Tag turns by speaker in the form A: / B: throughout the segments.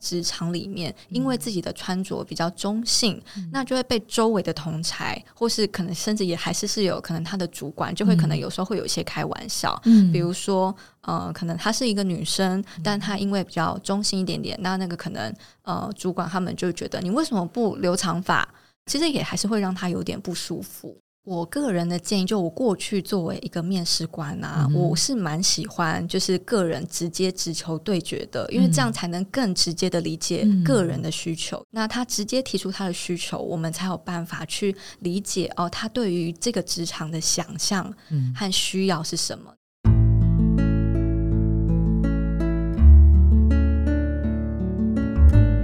A: 职场里面，因为自己的穿着比较中性，那就会被周围的同才，或是可能甚至也还是是有可能他的主管，就会可能有时候会有一些开玩笑，嗯，比如说呃，可能她是一个女生，但她因为比较中性一点点，那那个可能呃，主管他们就觉得你为什么不留长发？其实也还是会让她有点不舒服。我个人的建议，就我过去作为一个面试官啊，我是蛮喜欢就是个人直接直球对决的，因为这样才能更直接的理解个人的需求。那他直接提出他的需求，我们才有办法去理解哦，他对于这个职场的想象和需要是什么。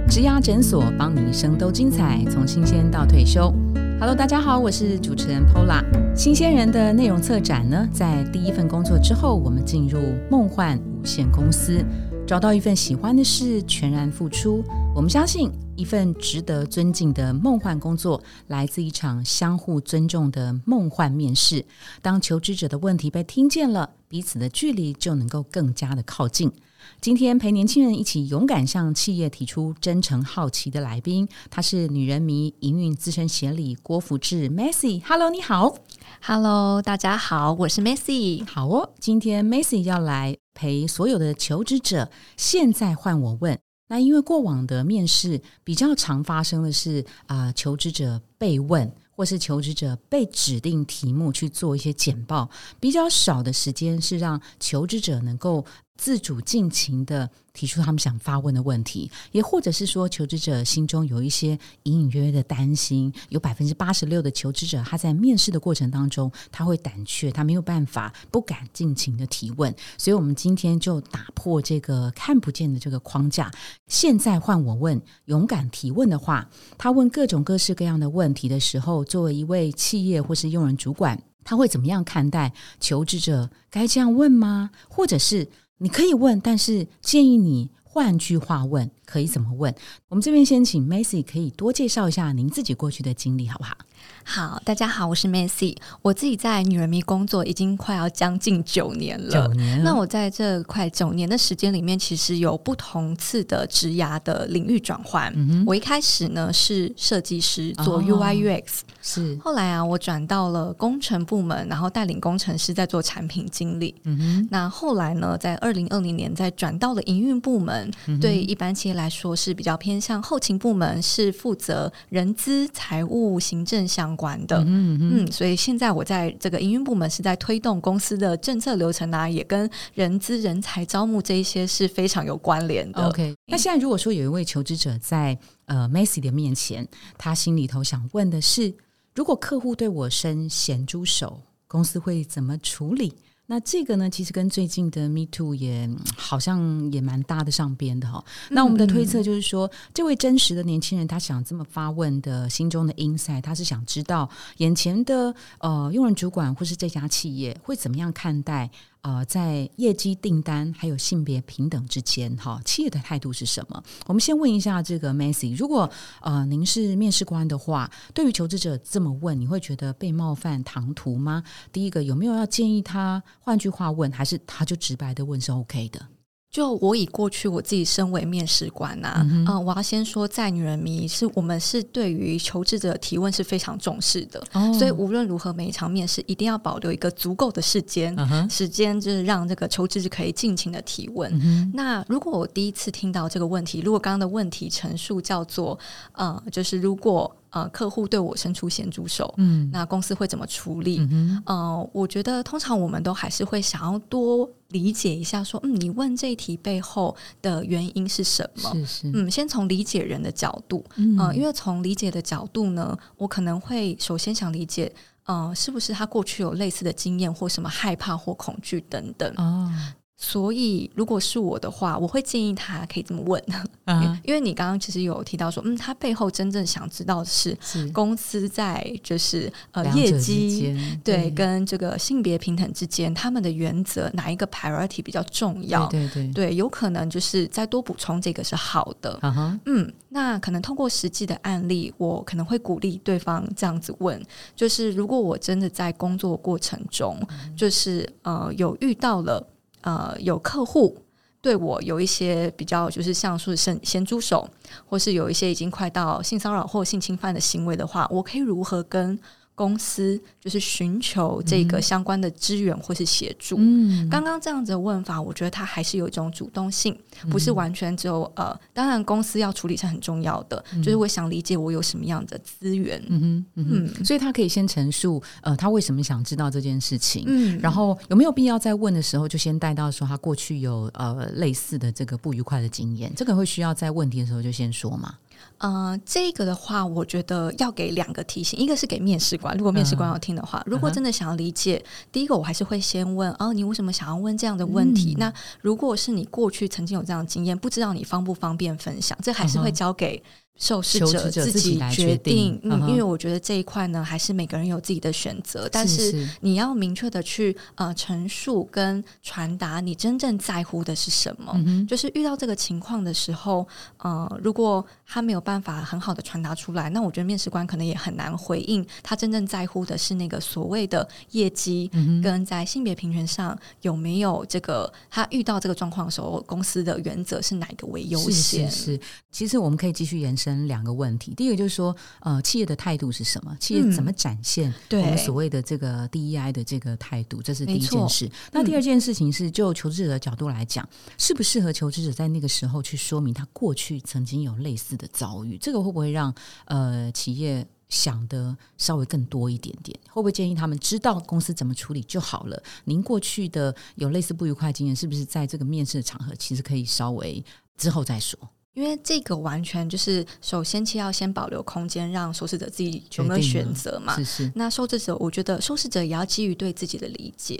B: 植牙诊所，帮你一生都精彩，从新鲜到退休。Hello，大家好，我是主持人 Pola。新鲜人的内容策展呢，在第一份工作之后，我们进入梦幻无限公司，找到一份喜欢的事，全然付出。我们相信，一份值得尊敬的梦幻工作，来自一场相互尊重的梦幻面试。当求职者的问题被听见了，彼此的距离就能够更加的靠近。今天陪年轻人一起勇敢向企业提出真诚好奇的来宾，他是女人迷营运资深协理郭福志 Massy。Hello，你好。
A: Hello，大家好，我是 Macy。
B: 好哦，今天 Macy 要来陪所有的求职者。现在换我问，那因为过往的面试比较常发生的是啊，求职者被问。或是求职者被指定题目去做一些简报，比较少的时间是让求职者能够自主尽情的提出他们想发问的问题，也或者是说求职者心中有一些隐隐约约的担心。有百分之八十六的求职者他在面试的过程当中他会胆怯，他没有办法不敢尽情的提问。所以，我们今天就打破这个看不见的这个框架。现在换我问，勇敢提问的话，他问各种各式各样的问题的时候。作为一位企业或是用人主管，他会怎么样看待求职者？该这样问吗？或者是你可以问，但是建议你换句话问，可以怎么问？我们这边先请 Macy 可以多介绍一下您自己过去的经历，好不好？
A: 好，大家好，我是 Macy。我自己在女人迷工作已经快要将近九年了。
B: 九年。
A: 那我在这快九年的时间里面，其实有不同次的职涯的领域转换。我一开始呢是设计师，做 UI UX。
B: 是。
A: 后来啊，我转到了工程部门，然后带领工程师在做产品经理。嗯哼。那后来呢，在二零二零年再转到了营运部门。对一般企业来说是比较偏向后勤部门，是负责人资、财务、行政相。关的，嗯嗯，所以现在我在这个营运部门是在推动公司的政策流程啊，也跟人资人才招募这一些是非常有关联的。
B: OK，那现在如果说有一位求职者在呃 Macy 的面前，他心里头想问的是，如果客户对我伸咸猪手，公司会怎么处理？那这个呢，其实跟最近的 Me Too 也好像也蛮搭得上边的哈。那我们的推测就是说，这位真实的年轻人，他想这么发问的心中的 insight，他是想知道眼前的呃用人主管或是这家企业会怎么样看待。呃，在业绩订单还有性别平等之间，哈，企业的态度是什么？我们先问一下这个 Macy，如果呃您是面试官的话，对于求职者这么问，你会觉得被冒犯、唐突吗？第一个有没有要建议他换句话问，还是他就直白的问是 OK 的？
A: 就我以过去我自己身为面试官呐，嗯，我要先说，在女人迷是我们是对于求职者提问是非常重视的，所以无论如何每一场面试一定要保留一个足够的时间，时间就是让这个求职者可以尽情的提问。那如果我第一次听到这个问题，如果刚刚的问题陈述叫做，呃，就是如果。呃，客户对我伸出咸猪手，嗯，那公司会怎么处理？嗯，我觉得通常我们都还是会想要多理解一下，说，嗯，你问这一题背后的原因是什么？
B: 是是，
A: 嗯，先从理解人的角度，嗯，因为从理解的角度呢，我可能会首先想理解，呃，是不是他过去有类似的经验或什么害怕或恐惧等等哦。所以，如果是我的话，我会建议他可以这么问，因为你刚刚其实有提到说，嗯，他背后真正想知道的是公司在就是呃业绩对跟这个性别平等之间，他们的原则哪一个 priority 比较重要？
B: 对对
A: 对，有可能就是再多补充这个是好的。嗯，那可能通过实际的案例，我可能会鼓励对方这样子问，就是如果我真的在工作过程中，就是呃有遇到了。呃，有客户对我有一些比较，就是像是咸咸猪手，或是有一些已经快到性骚扰或性侵犯的行为的话，我可以如何跟？公司就是寻求这个相关的资源或是协助。嗯，刚刚这样子的问法，我觉得他还是有一种主动性，不是完全只有呃，当然公司要处理是很重要的，就是我想理解我有什么样的资源。嗯
B: 哼，嗯，所以他可以先陈述呃，他为什么想知道这件事情，嗯，然后有没有必要在问的时候就先带到说他过去有呃类似的这个不愉快的经验，这个会需要在问题的时候就先说嘛？
A: 呃，这个的话，我觉得要给两个提醒，一个是给面试官，如果面试官要听的话，如果真的想要理解，第一个我还是会先问，哦，你为什么想要问这样的问题？那如果是你过去曾经有这样的经验，不知道你方不方便分享，这还是会交给。受试者自己决定，嗯，因为我觉得这一块呢，还是每个人有自己的选择，但是你要明确的去呃陈述跟传达你真正在乎的是什么。就是遇到这个情况的时候，呃，如果他没有办法很好的传达出来，那我觉得面试官可能也很难回应他真正在乎的是那个所谓的业绩，跟在性别平权上有没有这个他遇到这个状况的时候，公司的原则是哪个为优先？
B: 是，其实我们可以继续延伸。两个问题，第一个就是说，呃，企业的态度是什么？企业怎么展现我们所谓的这个 DEI 的这个态度？这是第一件事。那第二件事情是，就求职者的角度来讲，适不适合求职者在那个时候去说明他过去曾经有类似的遭遇？这个会不会让呃企业想的稍微更多一点点？会不会建议他们知道公司怎么处理就好了？您过去的有类似不愉快经验，是不是在这个面试的场合其实可以稍微之后再说？
A: 因为这个完全就是，首先其要先保留空间，让受试者自己有没有选择嘛？
B: 是是。
A: 那受试者，我觉得受试者也要基于对自己的理解，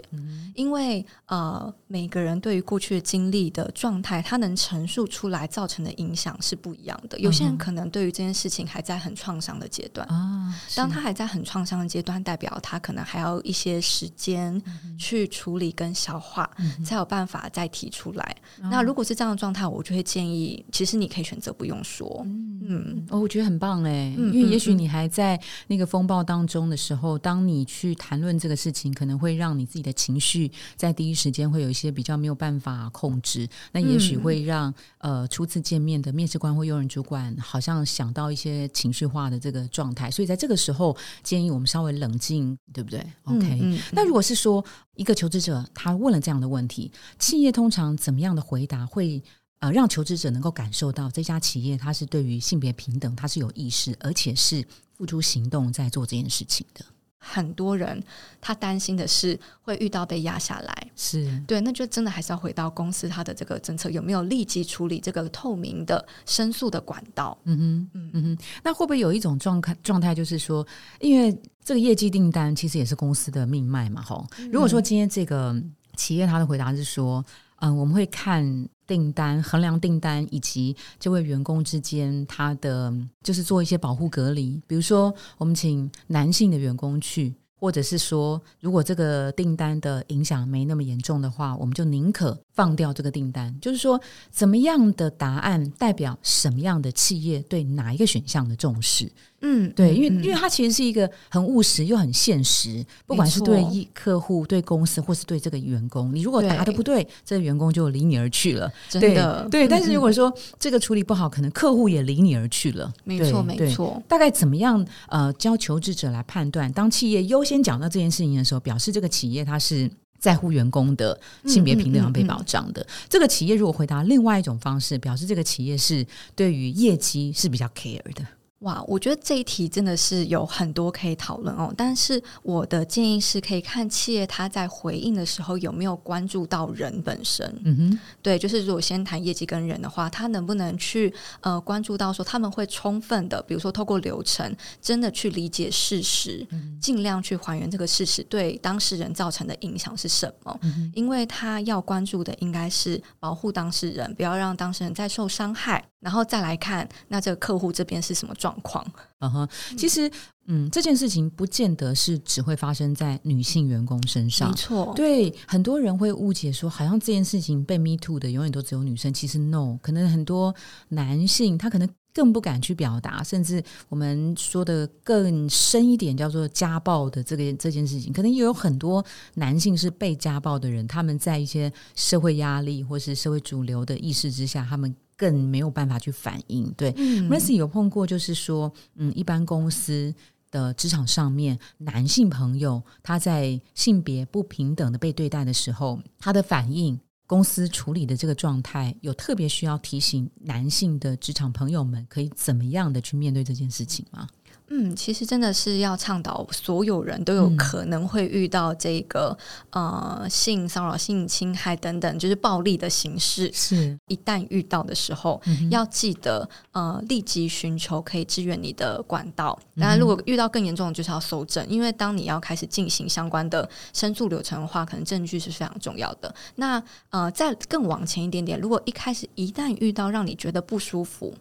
A: 因为呃，每个人对于过去的经历的状态，他能陈述出来造成的影响是不一样的。有些人可能对于这件事情还在很创伤的阶段啊，当他还在很创伤的阶段，代表他可能还要一些时间去处理跟消化，才有办法再提出来。那如果是这样的状态，我就会建议，其实你。可以选择不用说，
B: 嗯，哦，我觉得很棒哎，因为也许你还在那个风暴当中的时候，当你去谈论这个事情，可能会让你自己的情绪在第一时间会有一些比较没有办法控制，那也许会让呃初次见面的面试官或用人主管好像想到一些情绪化的这个状态，所以在这个时候建议我们稍微冷静，对不对？OK，那如果是说一个求职者他问了这样的问题，企业通常怎么样的回答会？呃，让求职者能够感受到这家企业它是对于性别平等，它是有意识，而且是付出行动在做这件事情的。
A: 很多人他担心的是会遇到被压下来，
B: 是
A: 对，那就真的还是要回到公司它的这个政策有没有立即处理这个透明的申诉的管道？
B: 嗯哼，嗯嗯哼，那会不会有一种状态状态，就是说，因为这个业绩订单其实也是公司的命脉嘛？吼，如果说今天这个企业他的回答是说。嗯，嗯我们会看订单，衡量订单以及这位员工之间他的，就是做一些保护隔离。比如说，我们请男性的员工去，或者是说，如果这个订单的影响没那么严重的话，我们就宁可放掉这个订单。就是说，怎么样的答案代表什么样的企业对哪一个选项的重视？嗯，对，因为因为它其实是一个很务实又很现实，不管是对客户、对公司，或是对这个员工，你如果答的不对，这个员工就离你而去了，
A: 真的。
B: 对，但是如果说这个处理不好，可能客户也离你而去了。
A: 没错，没错。
B: 大概怎么样？呃，教求职者来判断，当企业优先讲到这件事情的时候，表示这个企业它是在乎员工的性别平等要被保障的。这个企业如果回答另外一种方式，表示这个企业是对于业绩是比较 care 的。
A: 哇，我觉得这一题真的是有很多可以讨论哦。但是我的建议是可以看企业他在回应的时候有没有关注到人本身。嗯哼，对，就是如果先谈业绩跟人的话，他能不能去呃关注到说他们会充分的，比如说透过流程，真的去理解事实，尽量去还原这个事实对当事人造成的影响是什么？因为他要关注的应该是保护当事人，不要让当事人再受伤害。然后再来看，那这个客户这边是什么状况？
B: 嗯哼，其实，嗯，这件事情不见得是只会发生在女性员工身上。
A: 没错，
B: 对，很多人会误解说，好像这件事情被 me too 的永远都只有女生。其实 no，可能很多男性他可能。更不敢去表达，甚至我们说的更深一点，叫做家暴的这个这件事情，可能也有很多男性是被家暴的人，他们在一些社会压力或是社会主流的意识之下，他们更没有办法去反应。对，Mercy 有碰过，就是说，嗯，一般公司的职场上面，男性朋友他在性别不平等的被对待的时候，他的反应。公司处理的这个状态，有特别需要提醒男性的职场朋友们，可以怎么样的去面对这件事情吗？
A: 嗯，其实真的是要倡导所有人都有可能会遇到这个呃性骚扰、性侵害等等，就是暴力的形式。
B: 是，
A: 一旦遇到的时候，要记得呃立即寻求可以支援你的管道。当然，如果遇到更严重的，就是要搜证，因为当你要开始进行相关的申诉流程的话，可能证据是非常重要的。那呃，再更往前一点点，如果一开始一旦遇到让你觉得不舒服。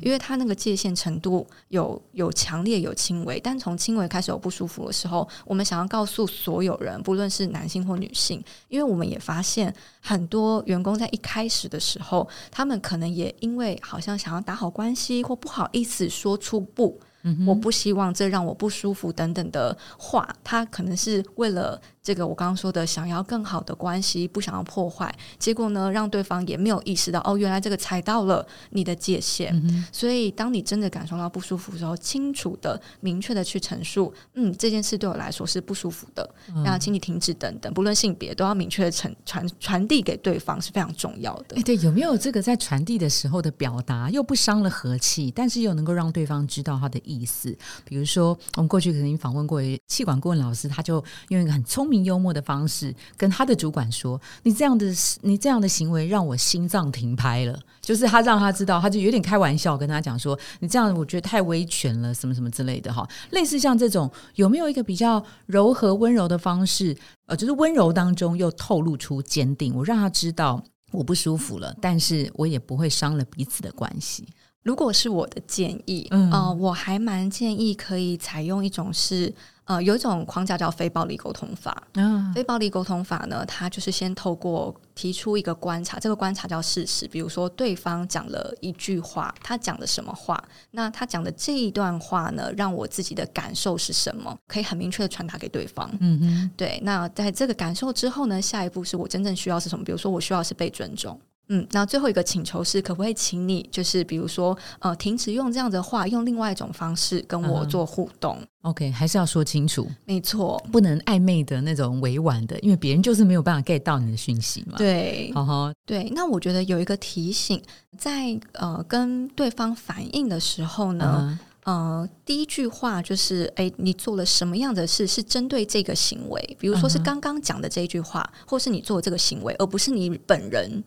A: 因为他那个界限程度有有强烈有轻微，但从轻微开始有不舒服的时候，我们想要告诉所有人，不论是男性或女性，因为我们也发现很多员工在一开始的时候，他们可能也因为好像想要打好关系或不好意思说出不。我不希望这让我不舒服等等的话，他可能是为了这个我刚刚说的想要更好的关系，不想要破坏，结果呢，让对方也没有意识到哦，原来这个踩到了你的界限。所以，当你真的感受到不舒服的时候，清楚的、明确的去陈述，嗯，这件事对我来说是不舒服的，那请你停止等等，不论性别，都要明确的传传传递给对方是非常重要的。
B: 哎，对，有没有这个在传递的时候的表达，又不伤了和气，但是又能够让对方知道他的意。意思，比如说，我们过去曾经访问过气管顾问老师，他就用一个很聪明幽默的方式跟他的主管说：“你这样的，你这样的行为让我心脏停拍了。”就是他让他知道，他就有点开玩笑跟他讲说：“你这样，我觉得太威权了，什么什么之类的。”哈，类似像这种，有没有一个比较柔和温柔的方式？呃，就是温柔当中又透露出坚定，我让他知道我不舒服了，但是我也不会伤了彼此的关系。
A: 如果是我的建议，嗯呃，我还蛮建议可以采用一种是，呃，有一种框架叫非暴力沟通法。嗯，非暴力沟通法呢，它就是先透过提出一个观察，这个观察叫事实。比如说，对方讲了一句话，他讲的什么话？那他讲的这一段话呢，让我自己的感受是什么？可以很明确的传达给对方。嗯嗯，对。那在这个感受之后呢，下一步是我真正需要是什么？比如说，我需要是被尊重。嗯，那最后一个请求是，可不可以请你，就是比如说，呃，停止用这样的话，用另外一种方式跟我做互动
B: ？OK，还是要说清楚，
A: 没错，
B: 不能暧昧的那种委婉的，因为别人就是没有办法 get 到你的讯息嘛。
A: 对，
B: 好好，
A: 对。那我觉得有一个提醒，在呃跟对方反应的时候呢。呃，第一句话就是，哎，你做了什么样的事是针对这个行为？比如说是刚刚讲的这一句话，或是你做这个行为，而不是你本人。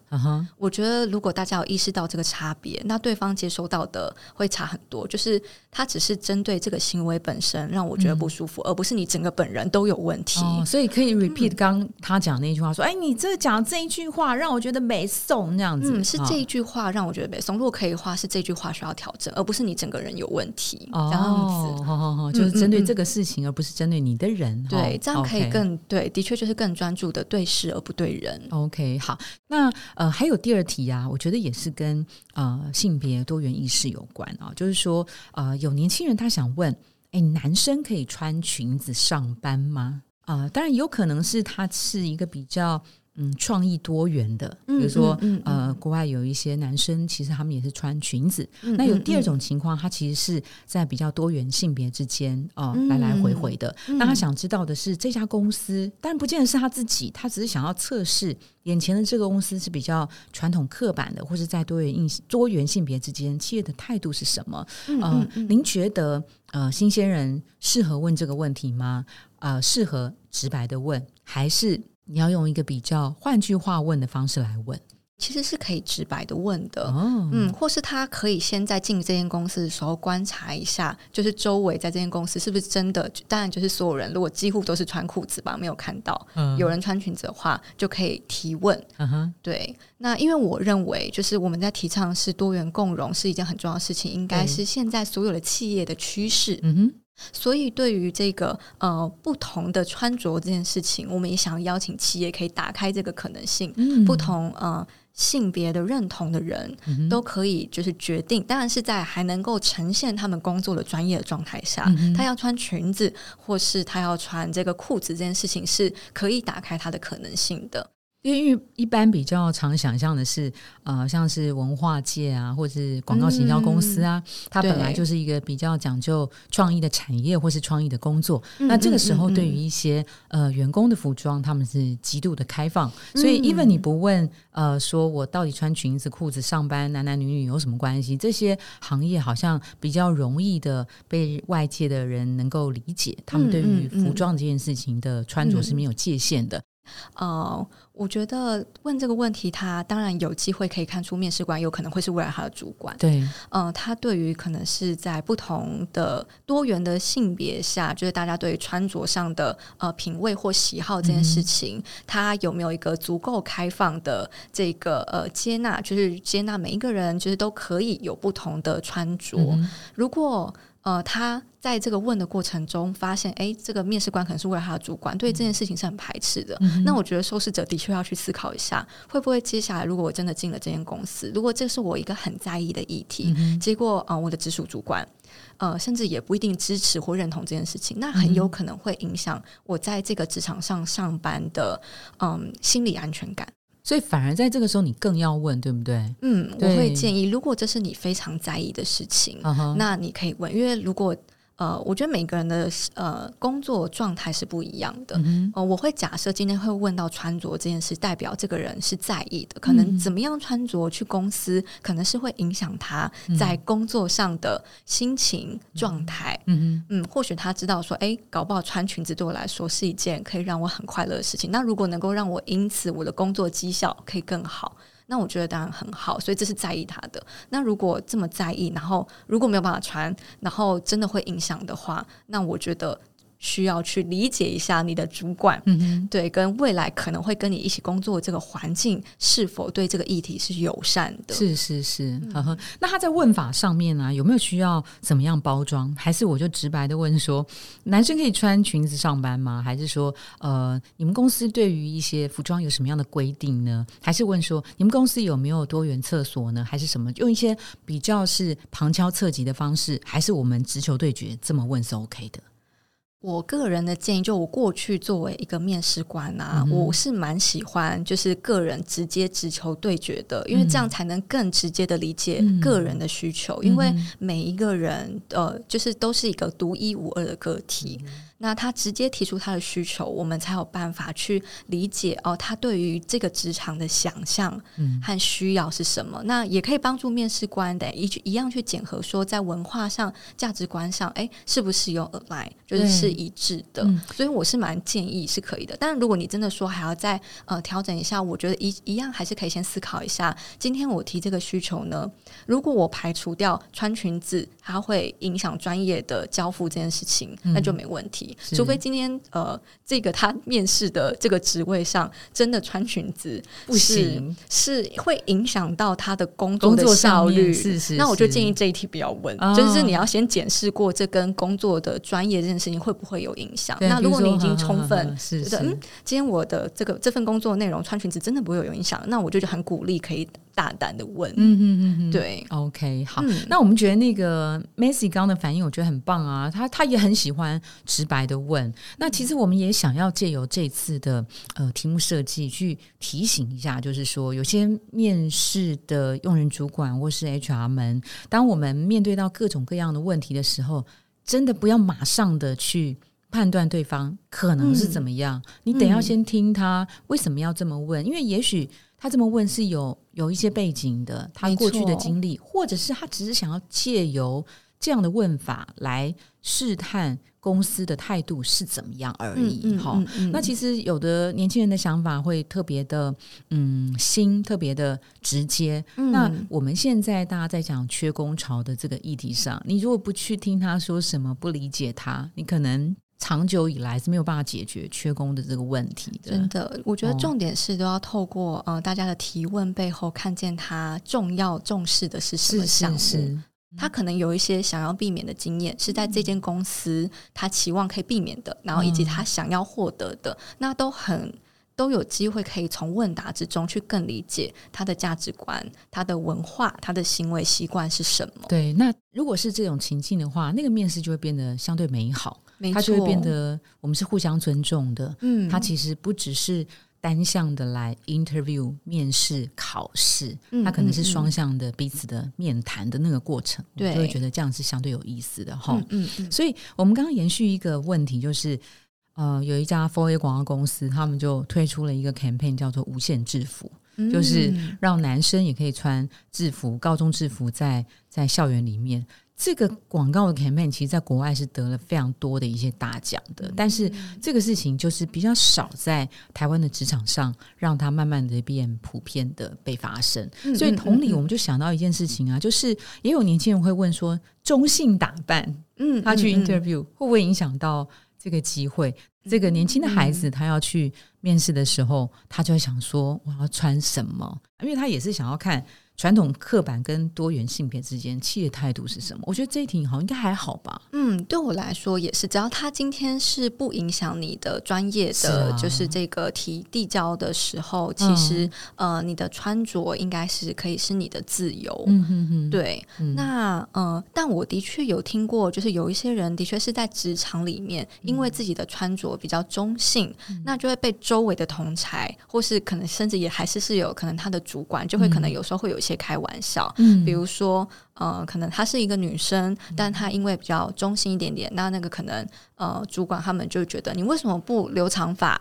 A: 我觉得如果大家有意识到这个差别，那对方接收到的会差很多。就是他只是针对这个行为本身让我觉得不舒服，而不是你整个本人都有问题。
B: 所以可以 repeat 刚他讲那句话，说，哎，你这讲这一句话让我觉得没送那样子。
A: 嗯，是这一句话让我觉得没送。如果可以的话，是这句话需要调整，而不是你整个人有问题。这样子，
B: 好好好，就是针对这个事情，而不是针对你的人。
A: 对，这样可以更对，的确就是更专注的对事而不对人。
B: OK，好，那呃，还有第二题啊，我觉得也是跟呃性别多元意识有关啊，就是说呃，有年轻人他想问，哎，男生可以穿裙子上班吗？啊，当然有可能是他是一个比较。嗯，创意多元的，比如说，嗯呃，国外有一些男生，其实他们也是穿裙子。那有第二种情况，他其实是在比较多元性别之间哦，来来回回的。那他想知道的是，这家公司，但不见得是他自己，他只是想要测试眼前的这个公司是比较传统刻板的，或是在多元性多元性别之间，企业的态度是什么？嗯，您觉得呃，新鲜人适合问这个问题吗？呃，适合直白的问，还是？你要用一个比较换句话问的方式来问，
A: 其实是可以直白的问的，嗯，或是他可以先在进这间公司的时候观察一下，就是周围在这间公司是不是真的，当然就是所有人如果几乎都是穿裤子吧，没有看到有人穿裙子的话，就可以提问。嗯哼，对，那因为我认为就是我们在提倡是多元共融是一件很重要的事情，应该是现在所有的企业的趋势。嗯哼。所以，对于这个呃不同的穿着这件事情，我们也想邀请企业可以打开这个可能性，不同呃性别的认同的人都可以就是决定，当然是在还能够呈现他们工作的专业的状态下，他要穿裙子或是他要穿这个裤子这件事情是可以打开他的可能性的。
B: 因为一般比较常想象的是，呃，像是文化界啊，或者是广告行销公司啊，它本来就是一个比较讲究创意的产业或是创意的工作。那这个时候，对于一些呃员工的服装，他们是极度的开放。所以，even 你不问，呃，说我到底穿裙子、裤子上班，男男女女有什么关系？这些行业好像比较容易的被外界的人能够理解，他们对于服装这件事情的穿着是没有界限的。
A: 呃，我觉得问这个问题，他当然有机会可以看出面试官有可能会是未来他的主管。
B: 对，
A: 呃，他对于可能是在不同的多元的性别下，就是大家对于穿着上的呃品味或喜好这件事情，他有没有一个足够开放的这个呃接纳，就是接纳每一个人，就是都可以有不同的穿着。如果呃，他在这个问的过程中发现，哎，这个面试官可能是为了他的主管，对这件事情是很排斥的。那我觉得受试者的确要去思考一下，会不会接下来如果我真的进了这间公司，如果这是我一个很在意的议题，结果啊，我的直属主管呃，甚至也不一定支持或认同这件事情，那很有可能会影响我在这个职场上上班的嗯心理安全感。
B: 所以反而在这个时候，你更要问，对不对？
A: 嗯，我会建议，如果这是你非常在意的事情，那你可以问，因为如果。呃，我觉得每个人的呃工作状态是不一样的。呃，我会假设今天会问到穿着这件事，代表这个人是在意的。可能怎么样穿着去公司，可能是会影响他在工作上的心情状态。嗯嗯，或许他知道说，哎，搞不好穿裙子对我来说是一件可以让我很快乐的事情。那如果能够让我因此我的工作绩效可以更好。那我觉得当然很好，所以这是在意他的。那如果这么在意，然后如果没有办法穿，然后真的会影响的话，那我觉得。需要去理解一下你的主管，嗯对，跟未来可能会跟你一起工作这个环境是否对这个议题是友善的？
B: 是是是，呵呵。那他在问法上面呢，有没有需要怎么样包装？还是我就直白的问说，男生可以穿裙子上班吗？还是说，呃，你们公司对于一些服装有什么样的规定呢？还是问说，你们公司有没有多元厕所呢？还是什么？用一些比较是旁敲侧击的方式，还是我们直球对决这么问是 OK 的？
A: 我个人的建议，就我过去作为一个面试官啊，我是蛮喜欢就是个人直接直球对决的，因为这样才能更直接的理解个人的需求，因为每一个人呃，就是都是一个独一无二的个体。那他直接提出他的需求，我们才有办法去理解哦，他对于这个职场的想象和需要是什么。那也可以帮助面试官的一一样去检核，说在文化上、价值观上，哎，是不是有 align，就是是一致的。所以我是蛮建议是可以的。但是如果你真的说还要再呃调整一下，我觉得一一样还是可以先思考一下。今天我提这个需求呢，如果我排除掉穿裙子，它会影响专业的交付这件事情，那就没问题。除非今天呃，这个他面试的这个职位上真的穿裙子
B: 不行，
A: 是会影响到他的工作的效率。
B: 是是，
A: 那我就建议这一题不要问，就是你要先检视过这跟工作的专业这件事情会不会有影响。那如果你已经充分
B: 是是，嗯，
A: 今天我的这个这份工作内容穿裙子真的不会有影响，那我就很鼓励可以。大胆的问，嗯嗯嗯，对
B: ，OK，好，那我们觉得那个 Macy 刚的反应，我觉得很棒啊，他他也很喜欢直白的问。那其实我们也想要借由这次的呃题目设计，去提醒一下，就是说有些面试的用人主管或是 HR 们，当我们面对到各种各样的问题的时候，真的不要马上的去判断对方可能是怎么样，你得要先听他为什么要这么问，因为也许。他这么问是有有一些背景的，他过去的经历，或者是他只是想要借由这样的问法来试探公司的态度是怎么样而已。哈，那其实有的年轻人的想法会特别的，嗯，新，特别的直接。那我们现在大家在讲缺工潮的这个议题上，你如果不去听他说什么，不理解他，你可能。长久以来是没有办法解决缺工的这个问题的。
A: 真的，我觉得重点是都要透过呃大家的提问背后，看见他重要重视的是什么项目。他可能有一些想要避免的经验，是在这间公司他期望可以避免的，然后以及他想要获得的，那都很。都有机会可以从问答之中去更理解他的价值观、他的文化、他的行为习惯是什么。
B: 对，那如果是这种情境的话，那个面试就会变得相对美好，它就会变得我们是互相尊重的。嗯，它其实不只是。单向的来 interview 面试考试，它可能是双向的彼此的面谈的那个过程，就会觉得这样是相对有意思的哈。嗯嗯，所以我们刚刚延续一个问题，就是呃，有一家 Four A 广告公司，他们就推出了一个 campaign，叫做“无限制服”，就是让男生也可以穿制服，高中制服在在校园里面。这个广告的 campaign 其实在国外是得了非常多的一些大奖的，但是这个事情就是比较少在台湾的职场上让它慢慢的变普遍的被发生。所以同理，我们就想到一件事情啊，就是也有年轻人会问说，中性打扮，嗯，他去 interview 会不会影响到这个机会？这个年轻的孩子他要去面试的时候，他就会想说，我要穿什么？因为他也是想要看。传统刻板跟多元性别之间，企业态度是什么？我觉得这一题好像应该还好吧。
A: 嗯，对我来说也是，只要他今天是不影响你的专业的，就是这个提递交的时候，其实呃，你的穿着应该是可以是你的自由。嗯哼哼，对。那呃，但我的确有听过，就是有一些人的确是在职场里面，因为自己的穿着比较中性，那就会被周围的同才，或是可能甚至也还是是有可能他的主管，就会可能有时候会有。些开玩笑，比如说，呃，可能她是一个女生，但她因为比较中性一点点，那那个可能。呃，主管他们就觉得你为什么不留长发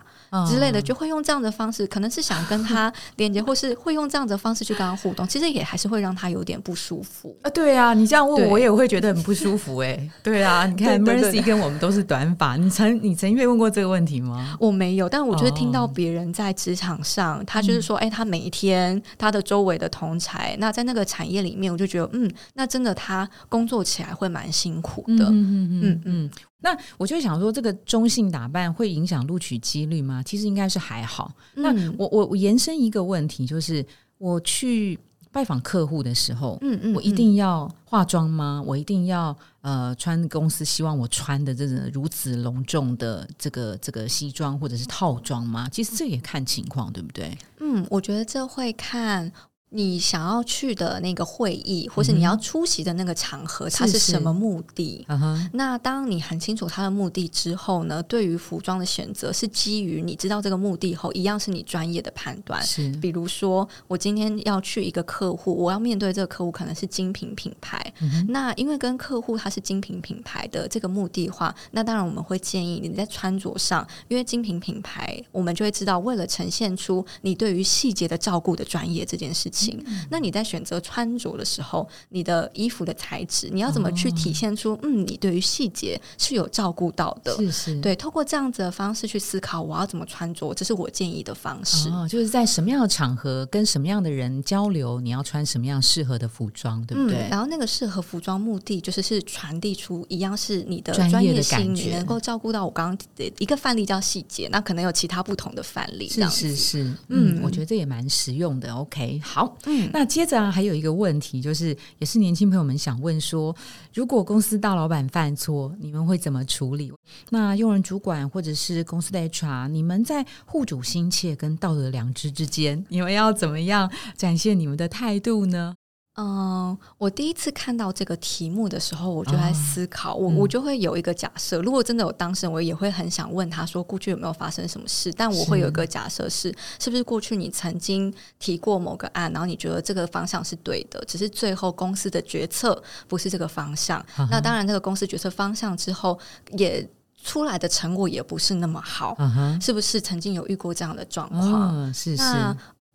A: 之类的，就会用这样的方式，可能是想跟他 连接，或是会用这样的方式去跟他互动。其实也还是会让他有点不舒服
B: 啊。对啊，你这样问我也会觉得很不舒服哎。对啊，你看 Mercy 跟我们都是短发，你曾你曾因为问过这个问题吗？
A: 我没有，但我就是听到别人在职场上，他就是说，哎，他每一天他的周围的同才，那在那个产业里面，我就觉得，嗯，那真的他工作起来会蛮辛苦的。嗯嗯嗯嗯。
B: 那我就想说，这个中性打扮会影响录取几率吗？其实应该是还好。那我我我延伸一个问题，就是我去拜访客户的时候，嗯嗯，我一定要化妆吗？我一定要呃穿公司希望我穿的这种如此隆重的这个这个西装或者是套装吗？其实这也看情况，对不对？
A: 嗯，我觉得这会看。你想要去的那个会议，或是你要出席的那个场合，它是什么目的？那当你很清楚它的目的之后呢？对于服装的选择是基于你知道这个目的后，一样是你专业的判断。
B: 是，
A: 比如说我今天要去一个客户，我要面对这个客户可能是精品品牌。那因为跟客户他是精品品牌的这个目的话，那当然我们会建议你在穿着上，因为精品品牌，我们就会知道为了呈现出你对于细节的照顾的专业这件事情。那你在选择穿着的时候，你的衣服的材质，你要怎么去体现出嗯，你对于细节是有照顾到的？
B: 是是，
A: 对，透过这样子的方式去思考，我要怎么穿着，这是我建议的方式。
B: 哦，就是在什么样的场合跟什么样的人交流，你要穿什么样适合的服装，对不对？
A: 然后那个适合服装目的就是是传递出一样是你的专业性，你能够照顾到我刚刚的一个范例叫细节，那可能有其他不同的范例。
B: 是是是，嗯，我觉得这也蛮实用的。OK，好。嗯，那接着啊，还有一个问题，就是也是年轻朋友们想问说，如果公司大老板犯错，你们会怎么处理？那用人主管或者是公司的 HR，你们在护主心切跟道德良知之间，你们要怎么样展现你们的态度呢？
A: 嗯，我第一次看到这个题目的时候，我就在思考，我我就会有一个假设，如果真的有当事人，我也会很想问他说，过去有没有发生什么事？但我会有一个假设是，是不是过去你曾经提过某个案，然后你觉得这个方向是对的，只是最后公司的决策不是这个方向。那当然，这个公司决策方向之后也出来的成果也不是那么好，是不是曾经有遇过这样的状况？
B: 是是。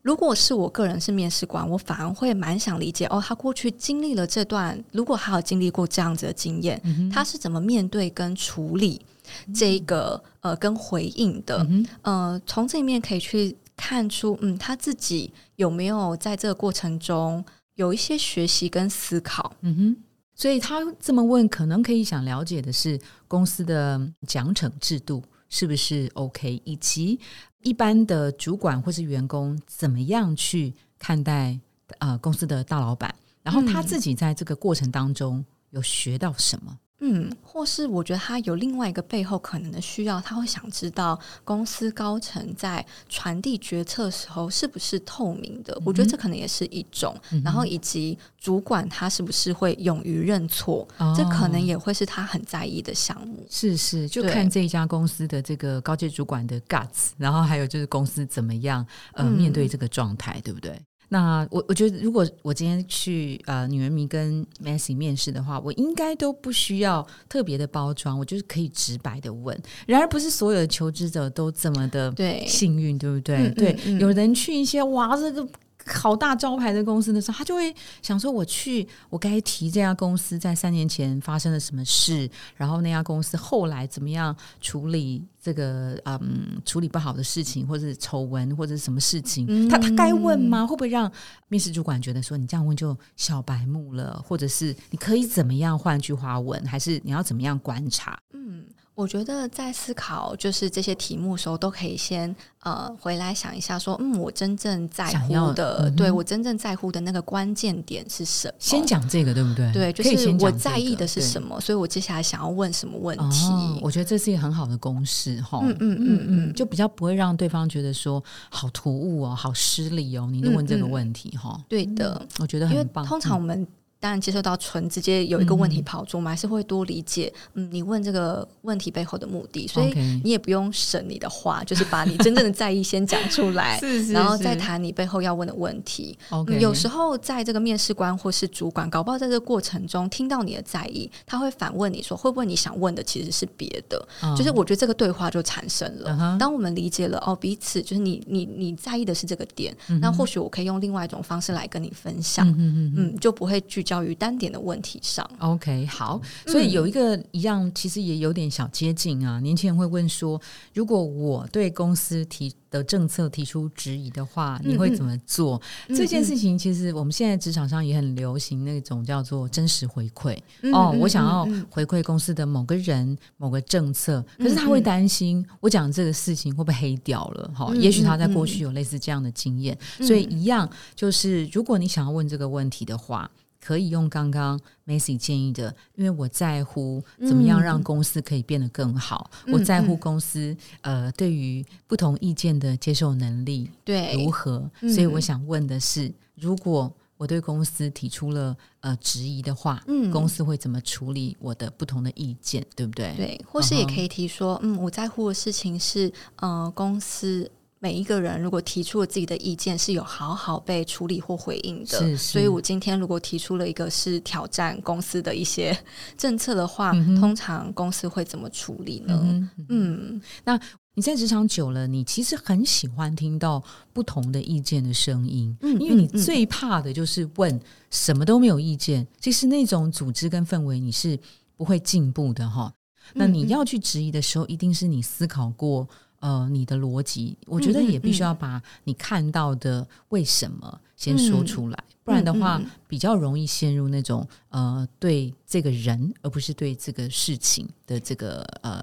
A: 如果是我个人是面试官，我反而会蛮想理解哦，他过去经历了这段，如果他有经历过这样子的经验，他是怎么面对跟处理这个呃跟回应的？呃，从这里面可以去看出，嗯，他自己有没有在这个过程中有一些学习跟思考？嗯哼，
B: 所以他这么问，可能可以想了解的是公司的奖惩制度是不是 OK，以及。一般的主管或是员工怎么样去看待呃公司的大老板？然后他自己在这个过程当中有学到什么？
A: 嗯，或是我觉得他有另外一个背后可能的需要，他会想知道公司高层在传递决策时候是不是透明的。我觉得这可能也是一种，然后以及主管他是不是会勇于认错，这可能也会是他很在意的项目。
B: 是是，就看这一家公司的这个高级主管的 guts，然后还有就是公司怎么样呃面对这个状态，对不对？那我我觉得，如果我今天去呃女人迷跟 Messi 面试的话，我应该都不需要特别的包装，我就是可以直白的问。然而，不是所有的求职者都这么的幸运，对不对？对，有人去一些哇，这个。好大招牌的公司的时候，他就会想说：“我去，我该提这家公司在三年前发生了什么事，然后那家公司后来怎么样处理这个嗯处理不好的事情，或者是丑闻，或者是什么事情？他他该问吗？会不会让面试主管觉得说你这样问就小白目了？或者是你可以怎么样换句话问？还是你要怎么样观察？”
A: 嗯。我觉得在思考就是这些题目的时候，都可以先呃回来想一下，说嗯，我真正在乎的，对我真正在乎的那个关键点是什么？
B: 先讲这个，对不对？
A: 对，就是我在意的是什么，所以我接下来想要问什么问题？
B: 我觉得这是一个很好的公式，哈，嗯嗯嗯嗯，就比较不会让对方觉得说好突兀哦，好失礼哦，你问这个问题，哈，
A: 对的，
B: 我觉得很棒。
A: 通常我们。当然，接受到纯直接有一个问题跑出，我们还是会多理解。嗯，你问这个问题背后的目的，所以你也不用省你的话，就是把你真正的在意先讲出来，然后再谈你背后要问的问题。有时候在这个面试官或是主管，搞不好在这个过程中听到你的在意，他会反问你说：“会不会你想问的其实是别的？”就是我觉得这个对话就产生了。当我们理解了哦，彼此就是你你你在意的是这个点，那或许我可以用另外一种方式来跟你分享。嗯嗯，就不会聚。教育单点的问题上
B: ，OK，好，所以有一个一样，其实也有点小接近啊。年轻人会问说，如果我对公司提的政策提出质疑的话，你会怎么做？这件事情其实我们现在职场上也很流行那种叫做真实回馈哦。我想要回馈公司的某个人、某个政策，可是他会担心我讲这个事情会不会黑掉了。哈，也许他在过去有类似这样的经验，所以一样就是，如果你想要问这个问题的话。可以用刚刚 Macy 建议的，因为我在乎怎么样让公司可以变得更好，我在乎公司呃对于不同意见的接受能力
A: 对
B: 如何，所以我想问的是，如果我对公司提出了呃质疑的话，嗯，公司会怎么处理我的不同的意见，对不对？
A: 对，或是也可以提说，嗯，我在乎的事情是呃公司。每一个人如果提出了自己的意见，是有好好被处理或回应的。所以，我今天如果提出了一个是挑战公司的一些政策的话，通常公司会怎么处理呢？
B: 嗯，那你在职场久了，你其实很喜欢听到不同的意见的声音，嗯，因为你最怕的就是问什么都没有意见，其实那种组织跟氛围你是不会进步的哈。那你要去质疑的时候，一定是你思考过。呃，你的逻辑，我觉得也必须要把你看到的为什么先说出来，不然的话，比较容易陷入那种呃，对这个人而不是对这个事情的这个呃。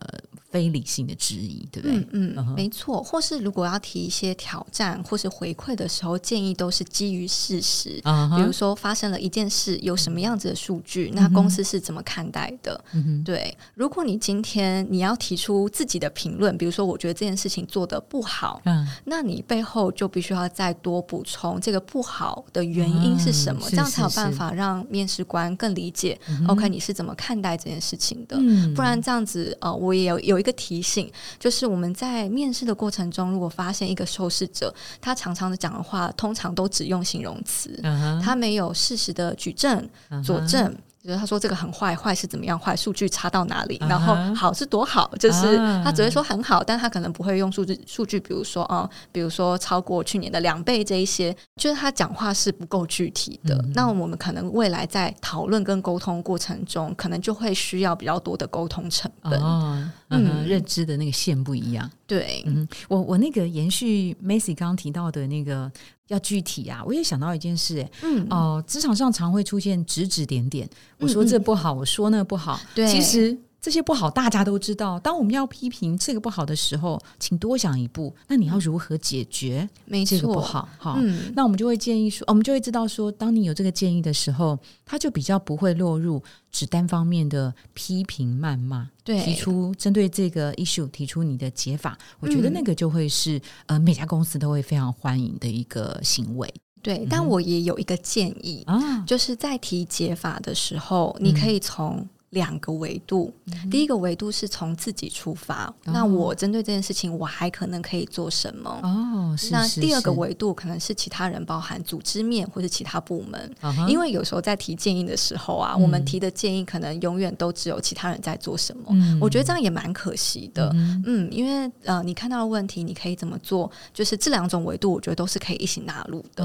B: 非理性的质疑，对不对？
A: 嗯嗯，没错。或是如果要提一些挑战或是回馈的时候，建议都是基于事实。比如说发生了一件事，有什么样子的数据，那公司是怎么看待的？对。如果你今天你要提出自己的评论，比如说我觉得这件事情做的不好，嗯，那你背后就必须要再多补充这个不好的原因是什么，这样才有办法让面试官更理解。OK，你是怎么看待这件事情的？不然这样子，呃，我也有有一。个提醒就是，我们在面试的过程中，如果发现一个受试者，他常常的讲的话，通常都只用形容词，他没有事实的举证佐证。就是他说这个很坏，坏是怎么样坏？数据差到哪里？然后好是多好？就是他只会说很好，但他可能不会用数据数据，比如说啊，比如说超过去年的两倍这一些，就是他讲话是不够具体的。那我们可能未来在讨论跟沟通过程中，可能就会需要比较多的沟通成本。
B: 哦，嗯，认知的那个线不一样。
A: 对，
B: 嗯，我我那个延续 Macy 刚刚提到的那个。要具体啊！我也想到一件事，嗯，哦，职场上常会出现指指点点。我说这不好，我说那不好。
A: 对，
B: 其实。这些不好，大家都知道。当我们要批评这个不好的时候，请多想一步。那你要如何解决？
A: 没
B: 这个不好，好，那我们就会建议说，我们就会知道说，当你有这个建议的时候，他就比较不会落入只单方面的批评谩骂。
A: 对，
B: 提出针对这个 issue 提出你的解法，我觉得那个就会是呃每家公司都会非常欢迎的一个行为。
A: 对，但我也有一个建议啊，就是在提解法的时候，你可以从。两个维度，第一个维度是从自己出发，那我针对这件事情，我还可能可以做什么？
B: 哦，
A: 那第二个维度可能是其他人，包含组织面或者其他部门，因为有时候在提建议的时候啊，我们提的建议可能永远都只有其他人在做什么，我觉得这样也蛮可惜的。嗯，因为呃，你看到的问题，你可以怎么做？就是这两种维度，我觉得都是可以一起纳入的。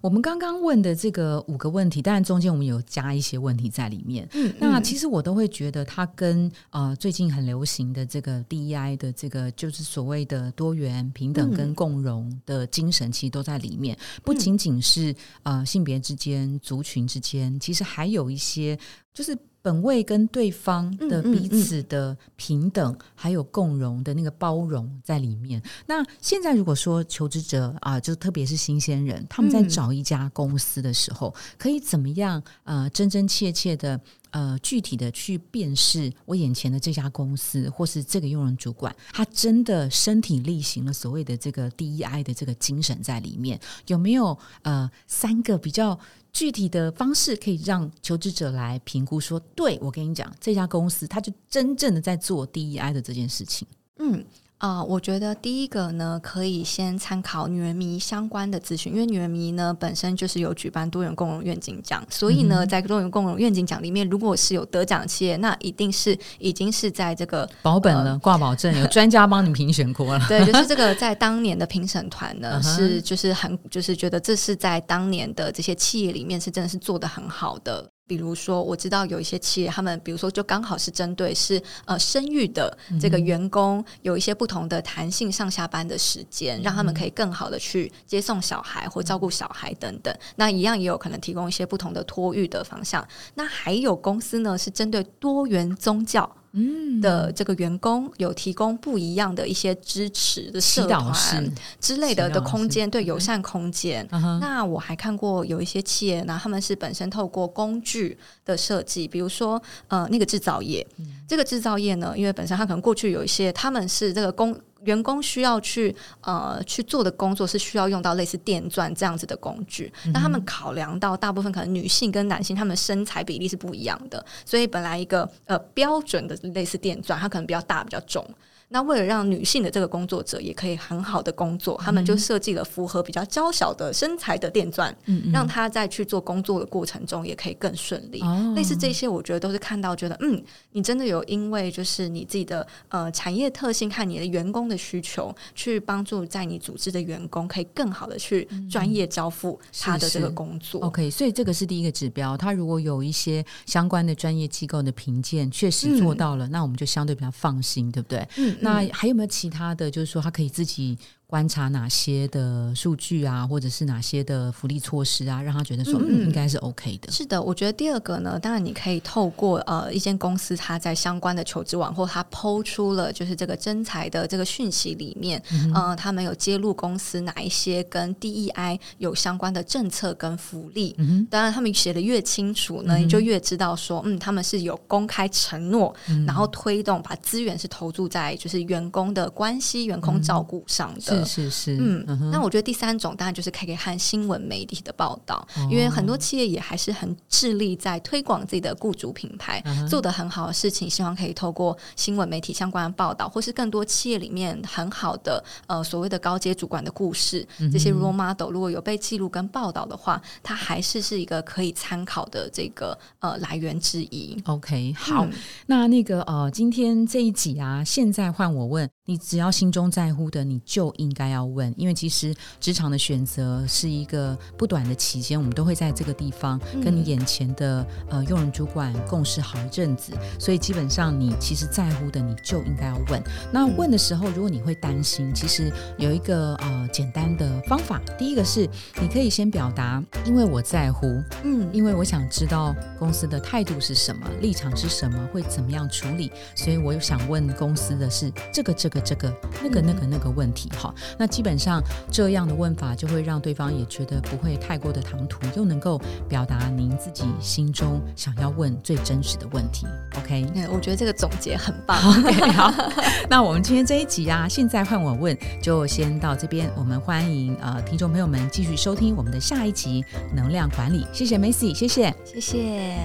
B: 我们刚刚问的这个五个问题，当然中间我们有加一些问题在里面。嗯，那其实我都会觉得它跟呃最近很流行的这个 DEI 的这个就是所谓的多元、平等跟共融的精神，其实都在里面。不仅仅是呃性别之间、族群之间，其实还有一些就是。本位跟对方的彼此的平等，还有共融的那个包容在里面。那现在如果说求职者啊，就特别是新鲜人，他们在找一家公司的时候，可以怎么样？呃，真真切切的，呃，具体的去辨识我眼前的这家公司，或是这个用人主管，他真的身体力行了所谓的这个 DEI 的这个精神在里面，有没有呃三个比较？具体的方式可以让求职者来评估，说，对我跟你讲，这家公司他就真正的在做 DEI 的这件事情。
A: 嗯。啊，我觉得第一个呢，可以先参考女人迷相关的资讯，因为女人迷呢本身就是有举办多元共融愿景奖，所以呢，在多元共融愿景奖里面，如果是有得奖企业，那一定是已经是在这个
B: 保本了，挂保证，有专家帮你评选过了。
A: 对，就是这个在当年的评审团呢，是就是很就是觉得这是在当年的这些企业里面是真的是做的很好的。比如说，我知道有一些企业，他们比如说就刚好是针对是呃生育的这个员工，有一些不同的弹性上下班的时间，让他们可以更好的去接送小孩或照顾小孩等等。那一样也有可能提供一些不同的托育的方向。那还有公司呢，是针对多元宗教。嗯。的这个员工有提供不一样的一些支持的社团之类的的空间，对友善空间。那我还看过有一些企业呢，他们是本身透过工具的设计，比如说呃那个制造业，这个制造业呢，因为本身它可能过去有一些他们是这个工。员工需要去呃去做的工作是需要用到类似电钻这样子的工具，那他们考量到大部分可能女性跟男性他们身材比例是不一样的，所以本来一个呃标准的类似电钻，它可能比较大比较重。那为了让女性的这个工作者也可以很好的工作，他们就设计了符合比较娇小的身材的电钻，让他在去做工作的过程中也可以更顺利。类似这些，我觉得都是看到觉得，嗯，你真的有因为就是你自己的呃产业特性和你的员工的需求，去帮助在你组织的员工可以更好的去专业交付他的这个工作。
B: OK，所以这个是第一个指标。他如果有一些相关的专业机构的评鉴确实做到了，那我们就相对比较放心，对不对？嗯。那还有没有其他的就是说，他可以自己。观察哪些的数据啊，或者是哪些的福利措施啊，让他觉得说嗯应该是 OK 的。
A: 是的，我觉得第二个呢，当然你可以透过呃一间公司，它在相关的求职网或它抛出了就是这个真才的这个讯息里面，呃，他们有揭露公司哪一些跟 DEI 有相关的政策跟福利。当然，他们写的越清楚呢，你就越知道说嗯他们是有公开承诺，然后推动把资源是投注在就是员工的关系、员工照顾上的。
B: 是是，
A: 嗯，那我觉得第三种当然就是可以看新闻媒体的报道，因为很多企业也还是很致力在推广自己的雇主品牌，做的很好的事情，希望可以透过新闻媒体相关的报道，或是更多企业里面很好的呃所谓的高阶主管的故事，这些 role model 如果有被记录跟报道的话，它还是是一个可以参考的这个呃来源之一。
B: OK，好，那那个呃，今天这一集啊，现在换我问你，只要心中在乎的，你就应。应该要问，因为其实职场的选择是一个不短的期间，我们都会在这个地方跟你眼前的呃用人主管共事好一阵子，所以基本上你其实在乎的你就应该要问。那问的时候，如果你会担心，其实有一个呃简单的方法，第一个是你可以先表达，因为我在乎，嗯，因为我想知道公司的态度是什么，立场是什么，会怎么样处理，所以我想问公司的是这个这个这个那个那个那个问题哈。那基本上这样的问法就会让对方也觉得不会太过的唐突，又能够表达您自己心中想要问最真实的问题。OK，
A: 我觉得这个总结很棒。
B: OK，好，那我们今天这一集啊，现在换我问，就先到这边。我们欢迎呃听众朋友们继续收听我们的下一集能量管理。谢谢 Macy，谢谢，
A: 谢谢。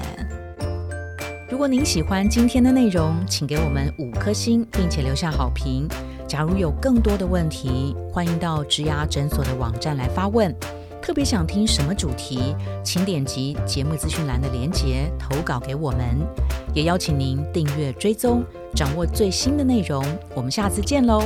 B: 如果您喜欢今天的内容，请给我们五颗星，并且留下好评。假如有更多的问题，欢迎到植牙诊所的网站来发问。特别想听什么主题，请点击节目资讯栏的链接投稿给我们。也邀请您订阅追踪，掌握最新的内容。我们下次见喽！